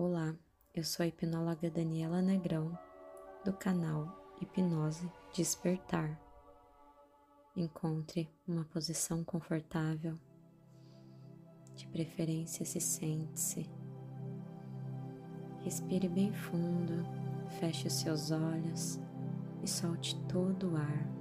Olá, eu sou a hipnóloga Daniela Negrão, do canal Hipnose Despertar. Encontre uma posição confortável, de preferência se sente-se. Respire bem fundo, feche os seus olhos e solte todo o ar.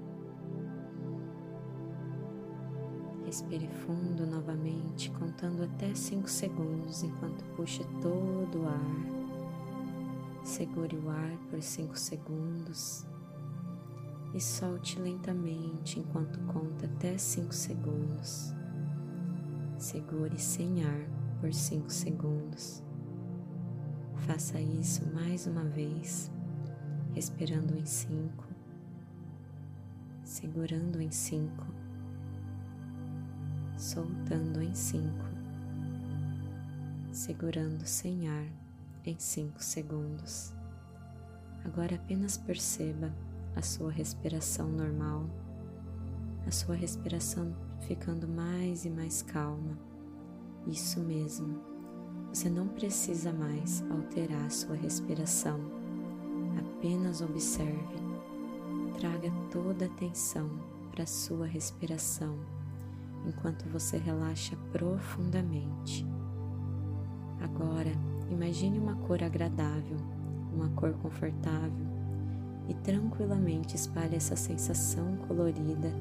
Respire fundo novamente, contando até 5 segundos enquanto puxa todo o ar. Segure o ar por 5 segundos e solte lentamente enquanto conta até 5 segundos. Segure sem ar por 5 segundos. Faça isso mais uma vez, respirando em 5, segurando em 5 soltando em cinco, segurando sem ar em cinco segundos. Agora apenas perceba a sua respiração normal, a sua respiração ficando mais e mais calma. Isso mesmo, você não precisa mais alterar a sua respiração, apenas observe. Traga toda a atenção para a sua respiração enquanto você relaxa profundamente. Agora, imagine uma cor agradável, uma cor confortável e tranquilamente espalhe essa sensação colorida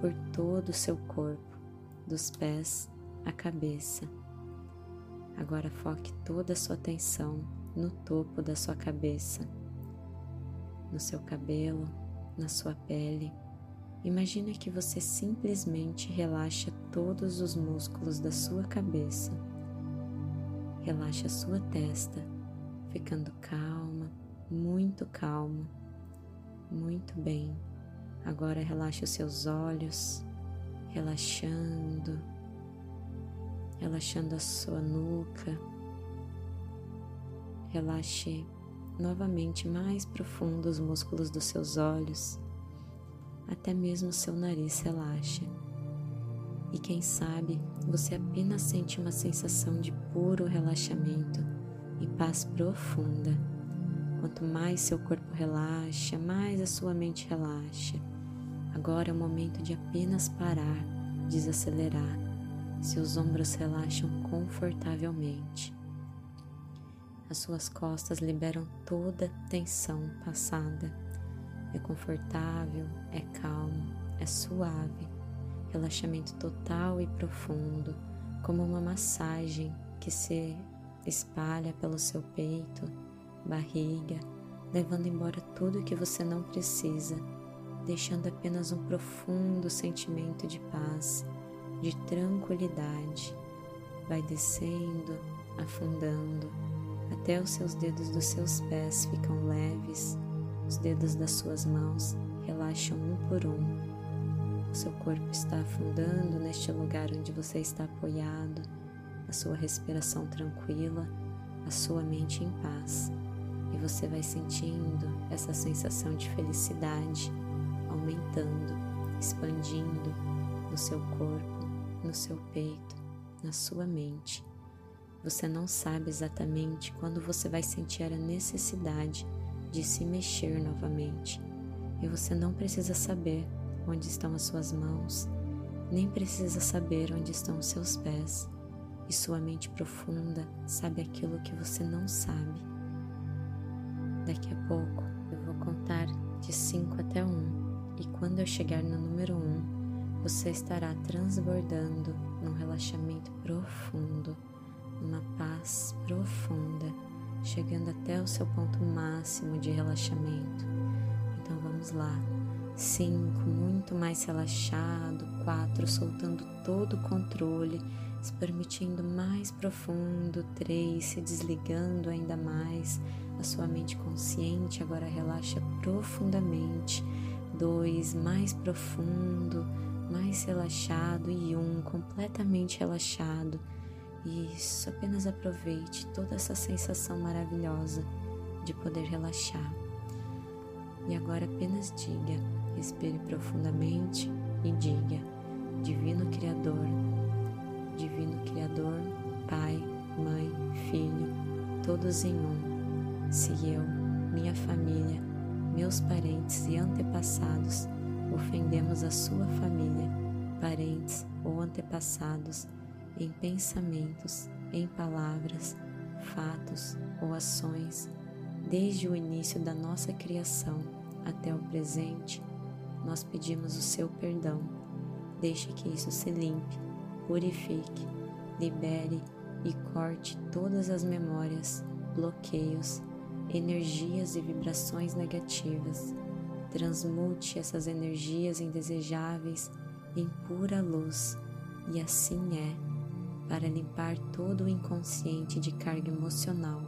por todo o seu corpo, dos pés à cabeça. Agora foque toda a sua atenção no topo da sua cabeça, no seu cabelo, na sua pele Imagina que você simplesmente relaxa todos os músculos da sua cabeça. Relaxa a sua testa, ficando calma, muito calma. Muito bem. Agora relaxa os seus olhos, relaxando, relaxando a sua nuca. Relaxe novamente mais profundo os músculos dos seus olhos até mesmo seu nariz relaxa. E quem sabe você apenas sente uma sensação de puro relaxamento e paz profunda. Quanto mais seu corpo relaxa, mais a sua mente relaxa. Agora é o momento de apenas parar, desacelerar. Seus ombros relaxam confortavelmente. As suas costas liberam toda a tensão passada é confortável, é calmo, é suave, relaxamento total e profundo, como uma massagem que se espalha pelo seu peito, barriga, levando embora tudo que você não precisa, deixando apenas um profundo sentimento de paz, de tranquilidade. Vai descendo, afundando, até os seus dedos dos seus pés ficam leves os dedos das suas mãos relaxam um por um. O seu corpo está afundando neste lugar onde você está apoiado, a sua respiração tranquila, a sua mente em paz. E você vai sentindo essa sensação de felicidade aumentando, expandindo no seu corpo, no seu peito, na sua mente. Você não sabe exatamente quando você vai sentir a necessidade de se mexer novamente. E você não precisa saber onde estão as suas mãos, nem precisa saber onde estão os seus pés. E sua mente profunda sabe aquilo que você não sabe. Daqui a pouco eu vou contar de 5 até 1, um, e quando eu chegar no número 1, um, você estará transbordando num relaxamento profundo, numa paz profunda chegando até o seu ponto máximo de relaxamento. Então vamos lá. Cinco, muito mais relaxado. Quatro, soltando todo o controle, se permitindo mais profundo. Três, se desligando ainda mais. A sua mente consciente agora relaxa profundamente. Dois, mais profundo, mais relaxado. E um, completamente relaxado isso, apenas aproveite toda essa sensação maravilhosa de poder relaxar. E agora apenas diga, respire profundamente e diga: Divino Criador, Divino Criador, Pai, Mãe, Filho, todos em um. Se eu, minha família, meus parentes e antepassados ofendemos a sua família, parentes ou antepassados em pensamentos, em palavras, fatos ou ações, desde o início da nossa criação até o presente, nós pedimos o seu perdão. Deixe que isso se limpe, purifique, libere e corte todas as memórias, bloqueios, energias e vibrações negativas. Transmute essas energias indesejáveis em pura luz, e assim é, para limpar todo o inconsciente de carga emocional,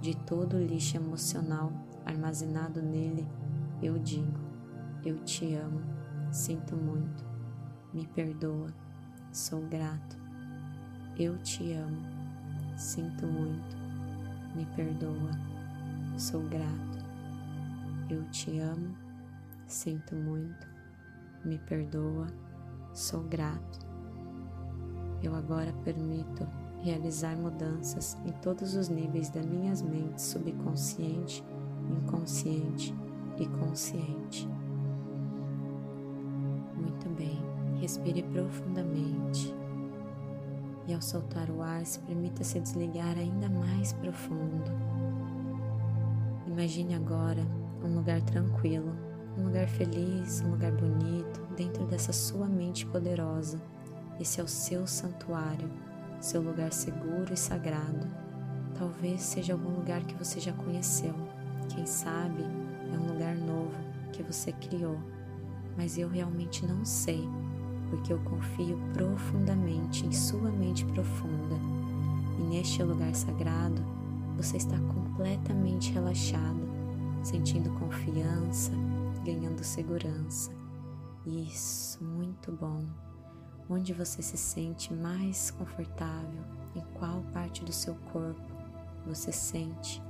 de todo o lixo emocional armazenado nele, eu digo: eu te amo, sinto muito, me perdoa, sou grato. Eu te amo, sinto muito, me perdoa, sou grato. Eu te amo, sinto muito, me perdoa, sou grato. Eu agora permito realizar mudanças em todos os níveis das minhas mentes subconsciente, inconsciente e consciente. Respire profundamente e ao soltar o ar, se permita se desligar ainda mais profundo. Imagine agora um lugar tranquilo, um lugar feliz, um lugar bonito, dentro dessa sua mente poderosa. Esse é o seu santuário, seu lugar seguro e sagrado. Talvez seja algum lugar que você já conheceu. Quem sabe é um lugar novo que você criou. Mas eu realmente não sei porque eu confio profundamente em sua mente profunda. E neste lugar sagrado, você está completamente relaxado, sentindo confiança, ganhando segurança. Isso, muito bom. Onde você se sente mais confortável? Em qual parte do seu corpo você sente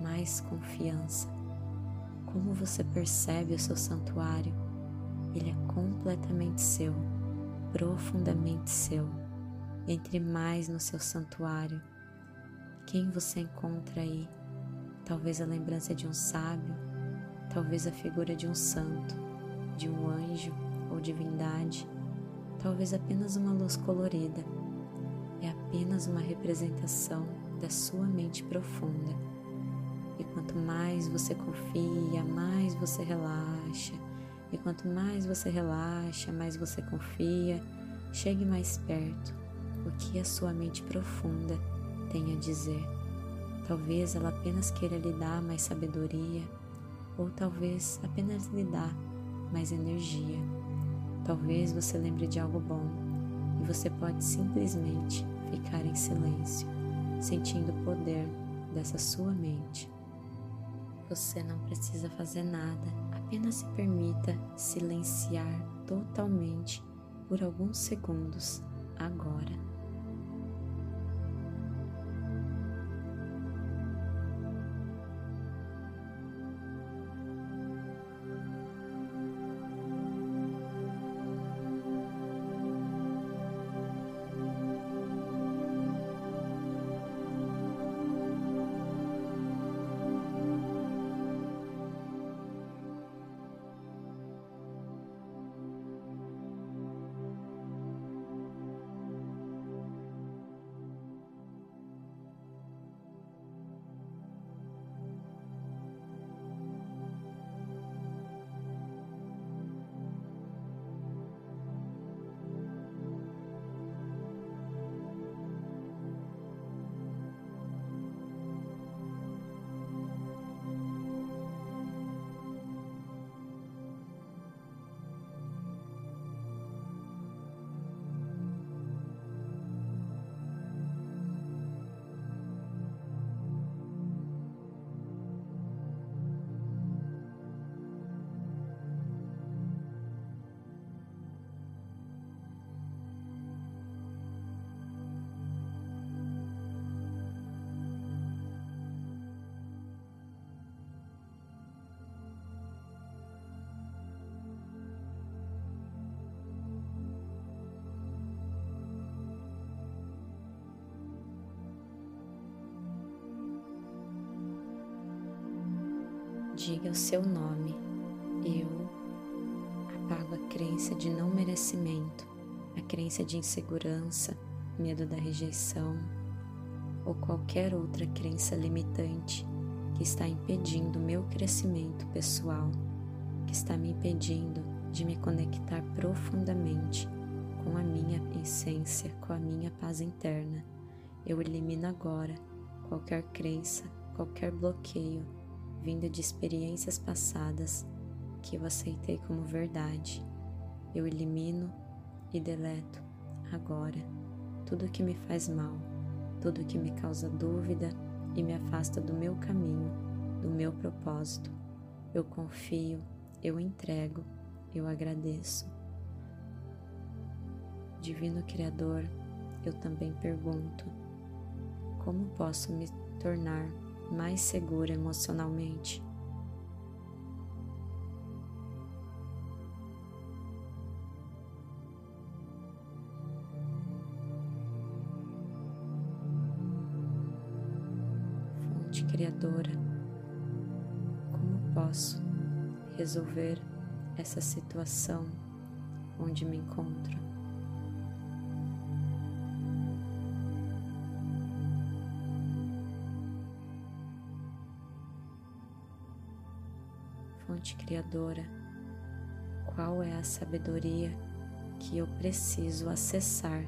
mais confiança? Como você percebe o seu santuário? Ele é completamente seu, profundamente seu. Entre mais no seu santuário. Quem você encontra aí? Talvez a lembrança de um sábio, talvez a figura de um santo, de um anjo ou divindade, talvez apenas uma luz colorida. É apenas uma representação da sua mente profunda. E quanto mais você confia, mais você relaxa e quanto mais você relaxa, mais você confia, chegue mais perto. O que a sua mente profunda tem a dizer? Talvez ela apenas queira lhe dar mais sabedoria, ou talvez apenas lhe dar mais energia. Talvez você lembre de algo bom e você pode simplesmente ficar em silêncio, sentindo o poder dessa sua mente. Você não precisa fazer nada, apenas se permita silenciar totalmente por alguns segundos agora. Diga o seu nome. Eu apago a crença de não merecimento, a crença de insegurança, medo da rejeição ou qualquer outra crença limitante que está impedindo o meu crescimento pessoal, que está me impedindo de me conectar profundamente com a minha essência, com a minha paz interna. Eu elimino agora qualquer crença, qualquer bloqueio vindo de experiências passadas que eu aceitei como verdade. Eu elimino e deleto agora tudo que me faz mal, tudo que me causa dúvida e me afasta do meu caminho, do meu propósito. Eu confio, eu entrego, eu agradeço. Divino Criador, eu também pergunto: como posso me tornar mais segura emocionalmente? Fonte Criadora, como posso resolver essa situação onde me encontro? Fonte criadora, qual é a sabedoria que eu preciso acessar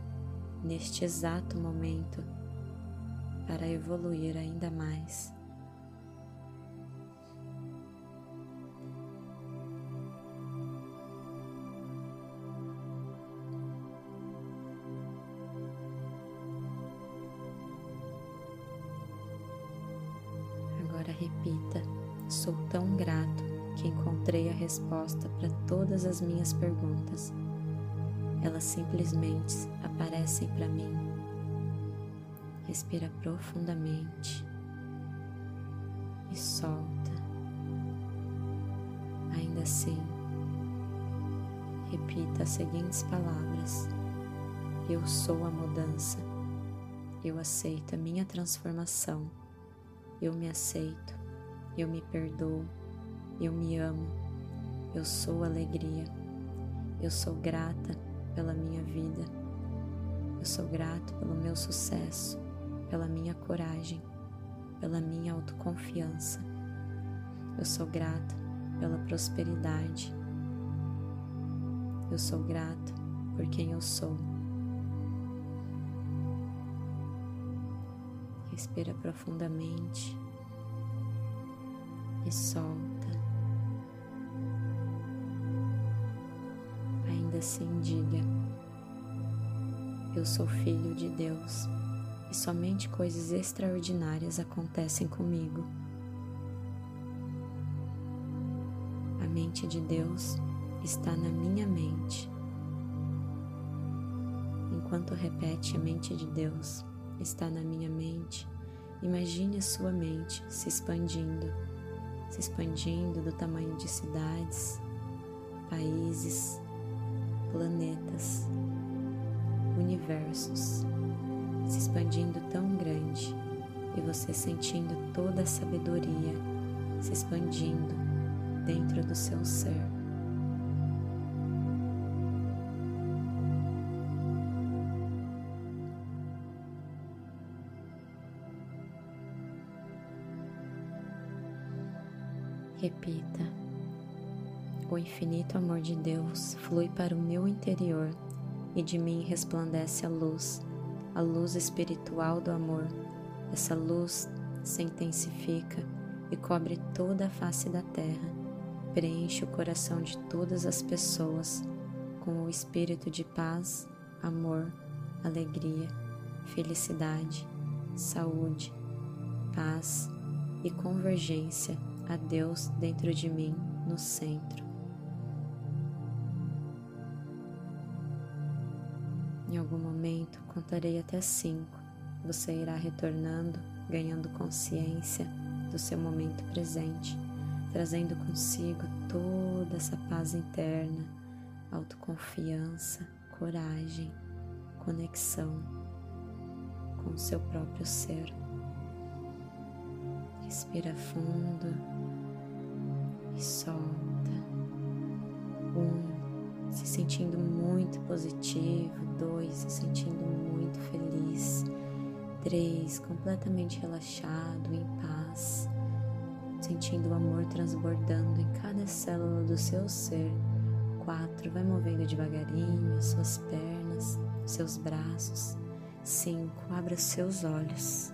neste exato momento para evoluir ainda mais. Agora repita: sou tão grato que encontrei a resposta para todas as minhas perguntas. Elas simplesmente aparecem para mim. Respira profundamente e solta. Ainda assim, repita as seguintes palavras: Eu sou a mudança. Eu aceito a minha transformação. Eu me aceito. Eu me perdoo eu me amo, eu sou alegria, eu sou grata pela minha vida, eu sou grato pelo meu sucesso, pela minha coragem, pela minha autoconfiança. Eu sou grato pela prosperidade. Eu sou grato por quem eu sou. Respira profundamente e solta. Assim, diga: Eu sou filho de Deus e somente coisas extraordinárias acontecem comigo. A mente de Deus está na minha mente. Enquanto repete a mente de Deus está na minha mente, imagine a sua mente se expandindo se expandindo do tamanho de cidades, países, planetas, universos, se expandindo tão grande e você sentindo toda a sabedoria se expandindo dentro do seu ser. Repita: O infinito amor de Deus flui para o meu interior e de mim resplandece a luz, a luz espiritual do amor. Essa luz se intensifica e cobre toda a face da terra, preenche o coração de todas as pessoas com o espírito de paz, amor, alegria, felicidade, saúde, paz e convergência a Deus dentro de mim, no centro. Em algum momento contarei até cinco. Você irá retornando, ganhando consciência do seu momento presente, trazendo consigo toda essa paz interna, autoconfiança, coragem, conexão com o seu próprio ser. Respira fundo e solta. Um, se sentindo muito positivo. Dois, se sentindo muito feliz. Três, completamente relaxado, em paz, sentindo o amor transbordando em cada célula do seu ser. Quatro, vai movendo devagarinho as suas pernas, seus braços. Cinco, abra seus olhos.